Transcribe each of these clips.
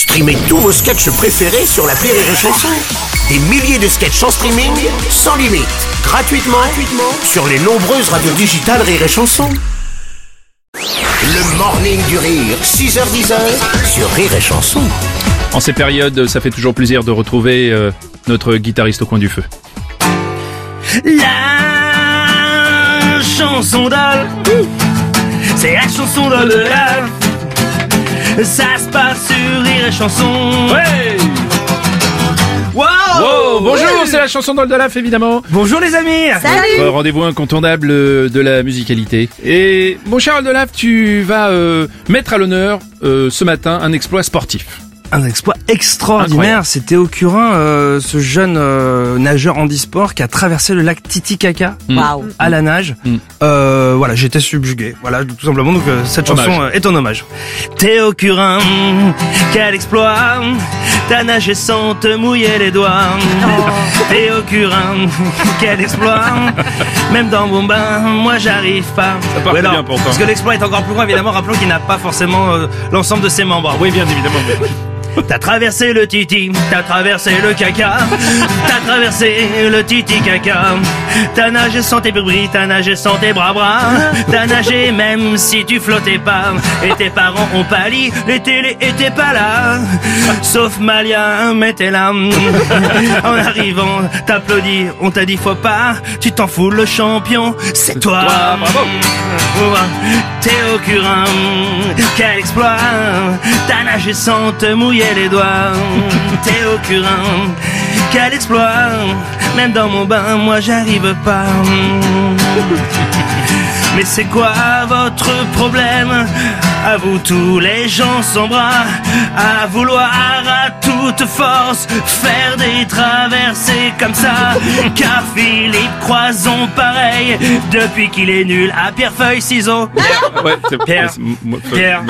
Streamez tous vos sketchs préférés sur la Rire et Chanson. Des milliers de sketchs en streaming, sans limite, gratuitement, gratuitement sur les nombreuses radios digitales Rire et Chanson. Le morning du rire, 6h10 sur Rire et Chanson. En ces périodes, ça fait toujours plaisir de retrouver euh, notre guitariste au coin du feu. La chanson d'Al, c'est la chanson d'Al de la. Ça se passe sur Rire et Chanson. Ouais Wow, Oh, bonjour, c'est la chanson d'Oldalaf évidemment. Bonjour les amis. Votre Rendez-vous incontournable euh, de la musicalité. Et mon cher Oldalaf, tu vas euh, mettre à l'honneur euh, ce matin un exploit sportif. Un exploit extraordinaire, c'est Théo Curin, euh, ce jeune euh, nageur handisport qui a traversé le lac Titicaca à la nage. Mm. Euh, voilà, j'étais subjugué. Voilà, tout simplement. Donc euh, cette Hommage. chanson euh, est en hommage. Théo Curin, quel exploit T'as nagé sans te mouiller les doigts. Théo Curin, quel exploit Même dans mon bain, moi j'arrive pas. part Ouais, bien non, pourtant. Parce que l'exploit est encore plus grand, évidemment. Rappelons qu'il n'a pas forcément euh, l'ensemble de ses membres. Oui, bien évidemment. T'as traversé le titi, t'as traversé le caca, t'as traversé le titi caca, t'as nagé sans tes bris, t'as nagé sans tes bras bras, t'as nagé même si tu flottais pas, et tes parents ont pâli, les télés étaient pas là, sauf Malia, mais t'es là. En arrivant, t'applaudis, on t'a dit faut pas, tu t'en fous, le champion, c'est toi. toi, bravo. Théo Curin, quel exploit. T'as nagé sans te mouiller les doigts. Théo Curin, quel exploit. Même dans mon bain, moi j'arrive pas mais c'est quoi votre problème? À vous tous les gens sans bras À vouloir à toute force Faire des traversées comme ça Car Philippe Croison pareil Depuis qu'il est nul à pierre feuille ciseaux Ouais, c'est Pierre. c'est- moi- Pierre.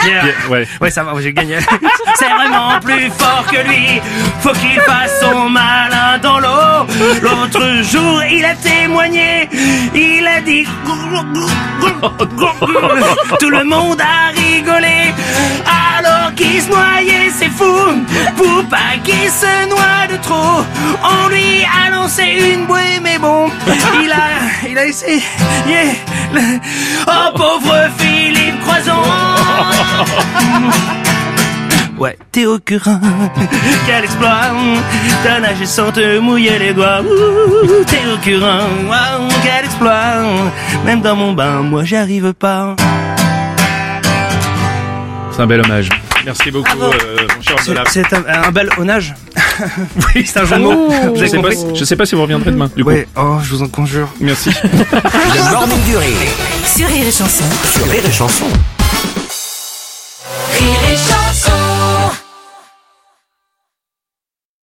Pierre. Ouais. Ouais, ça va, j'ai gagné. C'est vraiment plus fort que lui. Faut qu'il fasse son malin dans l'eau. L'autre jour, il a témoigné. Il a dit. Tout le monde a rigolé. Alors qu'il se noyait, c'est fou. Pour pas qu'il se noie de trop. On lui a lancé une bouée, mais bon. Il a, il a essayé. le- Oh, pauvre Philippe Ouais, Théo Curin, quel exploit T'as nagé sans te mouiller les doigts Théo Curin, waouh, quel exploit Même dans mon bain, moi j'y arrive pas C'est un bel hommage. Merci beaucoup, euh, mon cher C'est Oldalaf. c'est un, un bel honnage Oui, c'est un jeu de mots Vous Je sais, pas, si- je sais pas si vous reviendrez demain, du coup. Ouais, oh, je vous en conjure Merci. Le morning du rire Sur Rire et Chanson. sur Rire et Chanson.